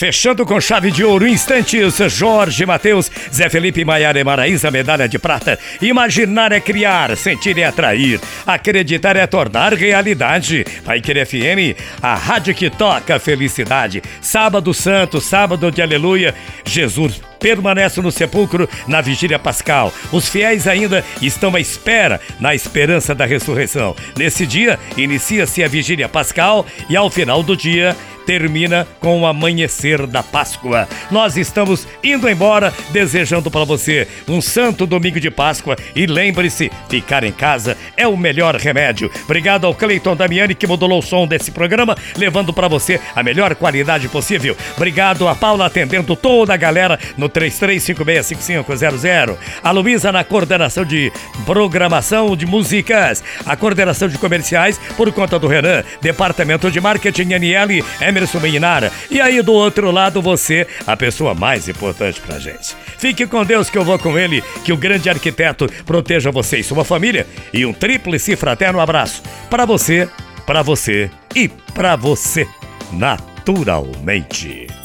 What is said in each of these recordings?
Fechando com chave de ouro, instantes, Jorge Matheus, Zé Felipe Maiara e Maraísa, medalha de prata. Imaginar é criar, sentir é atrair, acreditar é tornar realidade. Vai querer FM, a rádio que toca felicidade. Sábado Santo, sábado de aleluia, Jesus permanece no sepulcro na vigília pascal. Os fiéis ainda estão à espera, na esperança da ressurreição. Nesse dia, inicia-se a vigília pascal e ao final do dia termina com o amanhecer da Páscoa. Nós estamos indo embora, desejando para você um santo domingo de Páscoa e lembre-se, ficar em casa é o melhor remédio. Obrigado ao Cleiton Damiani que modulou o som desse programa, levando para você a melhor qualidade possível. Obrigado a Paula atendendo toda a galera no 33565500. A Luísa na coordenação de programação de músicas, a coordenação de comerciais por conta do Renan, departamento de marketing NL, Emerson Meninara. E aí do outro lado você, a pessoa mais importante pra gente. Fique com Deus que eu vou com ele, que o grande arquiteto proteja você e sua família e um tríplice fraterno abraço para você, para você e para você, naturalmente.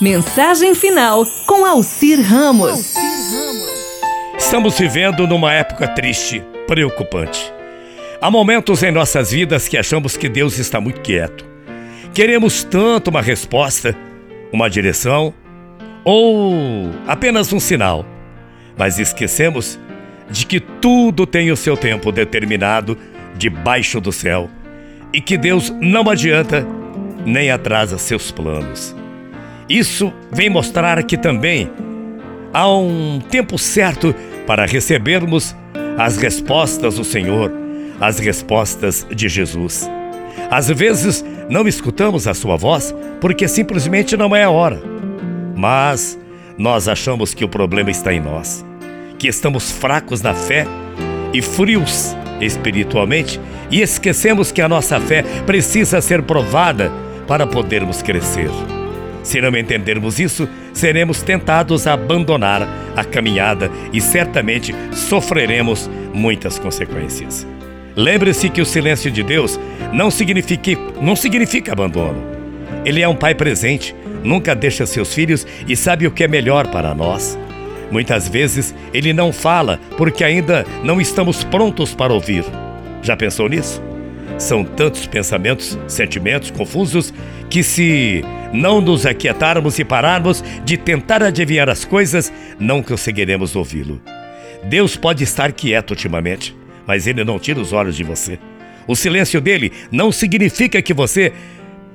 Mensagem final com Alcir Ramos. Estamos vivendo numa época triste, preocupante. Há momentos em nossas vidas que achamos que Deus está muito quieto. Queremos tanto uma resposta, uma direção ou apenas um sinal, mas esquecemos de que tudo tem o seu tempo determinado debaixo do céu e que Deus não adianta nem atrasa seus planos. Isso vem mostrar que também há um tempo certo para recebermos as respostas do Senhor, as respostas de Jesus. Às vezes não escutamos a sua voz porque simplesmente não é a hora. Mas nós achamos que o problema está em nós, que estamos fracos na fé e frios espiritualmente e esquecemos que a nossa fé precisa ser provada para podermos crescer. Se não entendermos isso, seremos tentados a abandonar a caminhada e certamente sofreremos muitas consequências. Lembre-se que o silêncio de Deus não significa, não significa abandono. Ele é um pai presente, nunca deixa seus filhos e sabe o que é melhor para nós. Muitas vezes ele não fala porque ainda não estamos prontos para ouvir. Já pensou nisso? São tantos pensamentos, sentimentos confusos que, se não nos aquietarmos e pararmos de tentar adivinhar as coisas, não conseguiremos ouvi-lo. Deus pode estar quieto ultimamente, mas ele não tira os olhos de você. O silêncio dele não significa que você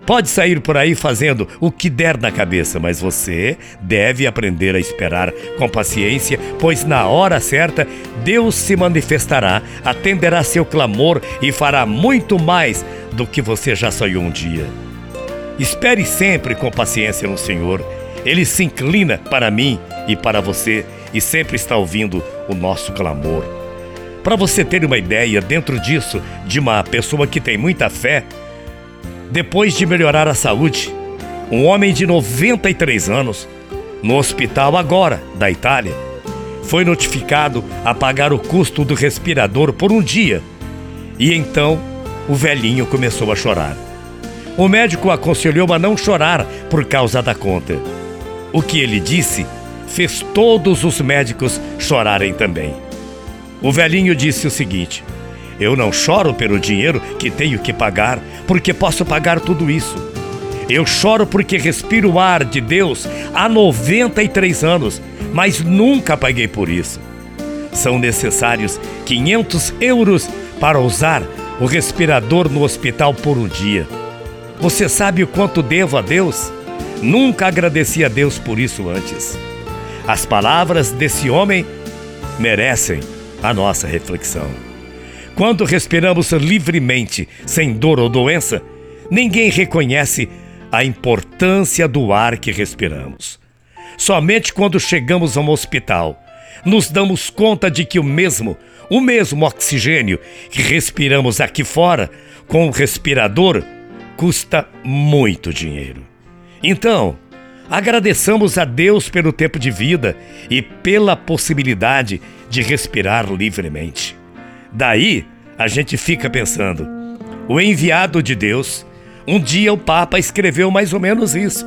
Pode sair por aí fazendo o que der na cabeça, mas você deve aprender a esperar com paciência, pois na hora certa Deus se manifestará, atenderá seu clamor e fará muito mais do que você já sonhou um dia. Espere sempre com paciência no Senhor. Ele se inclina para mim e para você e sempre está ouvindo o nosso clamor. Para você ter uma ideia, dentro disso, de uma pessoa que tem muita fé, depois de melhorar a saúde, um homem de 93 anos, no hospital agora da Itália, foi notificado a pagar o custo do respirador por um dia. E então o velhinho começou a chorar. O médico aconselhou a não chorar por causa da conta. O que ele disse fez todos os médicos chorarem também. O velhinho disse o seguinte: eu não choro pelo dinheiro que tenho que pagar, porque posso pagar tudo isso. Eu choro porque respiro o ar de Deus há 93 anos, mas nunca paguei por isso. São necessários 500 euros para usar o respirador no hospital por um dia. Você sabe o quanto devo a Deus? Nunca agradeci a Deus por isso antes. As palavras desse homem merecem a nossa reflexão. Quando respiramos livremente, sem dor ou doença, ninguém reconhece a importância do ar que respiramos. Somente quando chegamos a um hospital, nos damos conta de que o mesmo, o mesmo oxigênio que respiramos aqui fora, com o respirador, custa muito dinheiro. Então, agradeçamos a Deus pelo tempo de vida e pela possibilidade de respirar livremente. Daí a gente fica pensando: o enviado de Deus. Um dia o Papa escreveu mais ou menos isso.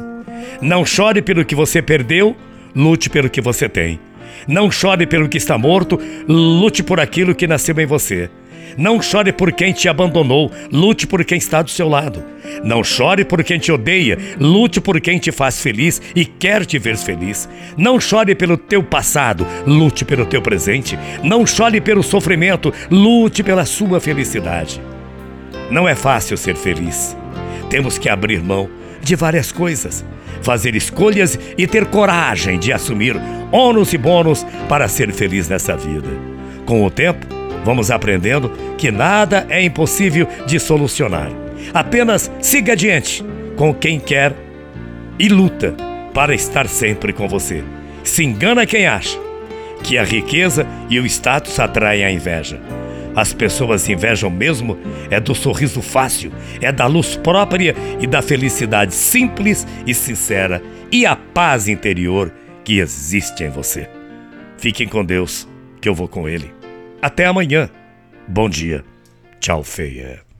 Não chore pelo que você perdeu, lute pelo que você tem. Não chore pelo que está morto, lute por aquilo que nasceu em você. Não chore por quem te abandonou, lute por quem está do seu lado. Não chore por quem te odeia, lute por quem te faz feliz e quer te ver feliz. Não chore pelo teu passado, lute pelo teu presente. Não chore pelo sofrimento, lute pela sua felicidade. Não é fácil ser feliz. Temos que abrir mão de várias coisas, fazer escolhas e ter coragem de assumir ônus e bônus para ser feliz nessa vida. Com o tempo, vamos aprendendo que nada é impossível de solucionar. Apenas siga adiante com quem quer e luta para estar sempre com você. Se engana quem acha que a riqueza e o status atraem a inveja. As pessoas invejam mesmo é do sorriso fácil, é da luz própria e da felicidade simples e sincera e a paz interior que existe em você. Fiquem com Deus, que eu vou com Ele. Até amanhã. Bom dia. Tchau, feia.